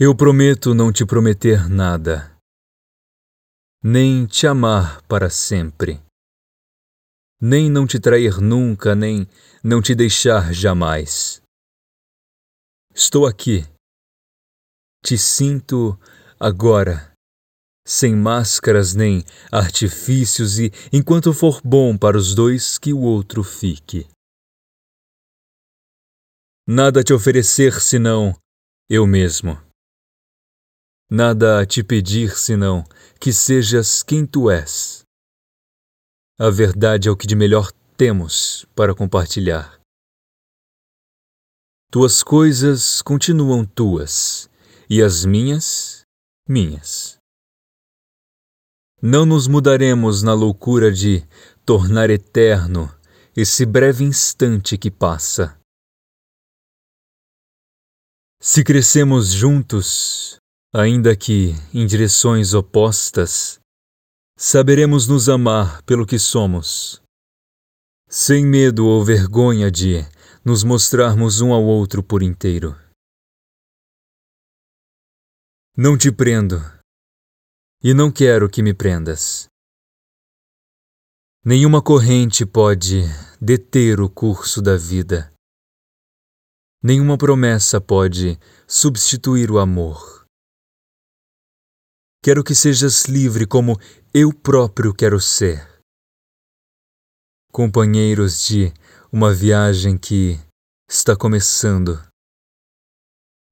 Eu prometo não te prometer nada, nem te amar para sempre, nem não te trair nunca, nem não te deixar jamais. Estou aqui, te sinto agora, sem máscaras nem artifícios, e enquanto for bom para os dois, que o outro fique. Nada te oferecer senão eu mesmo. Nada a te pedir senão que sejas quem tu és. A verdade é o que de melhor temos para compartilhar. Tuas coisas continuam tuas e as minhas, minhas. Não nos mudaremos na loucura de tornar eterno esse breve instante que passa se crescemos juntos, ainda que em direções opostas, saberemos nos amar pelo que somos, sem medo ou vergonha de nos mostrarmos um ao outro por inteiro. Não te prendo, e não quero que me prendas. Nenhuma corrente pode deter o curso da vida. Nenhuma promessa pode substituir o amor. Quero que sejas livre como eu próprio quero ser. Companheiros de uma viagem que está começando.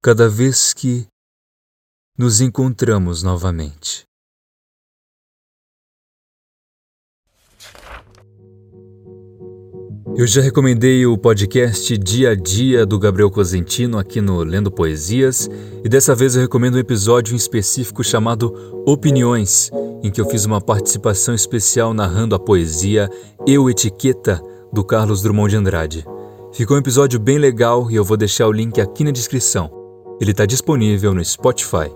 Cada vez que nos encontramos novamente. Eu já recomendei o podcast Dia a Dia do Gabriel Cosentino aqui no Lendo Poesias, e dessa vez eu recomendo um episódio em específico chamado Opiniões, em que eu fiz uma participação especial narrando a poesia Eu Etiqueta do Carlos Drummond de Andrade. Ficou um episódio bem legal e eu vou deixar o link aqui na descrição. Ele está disponível no Spotify.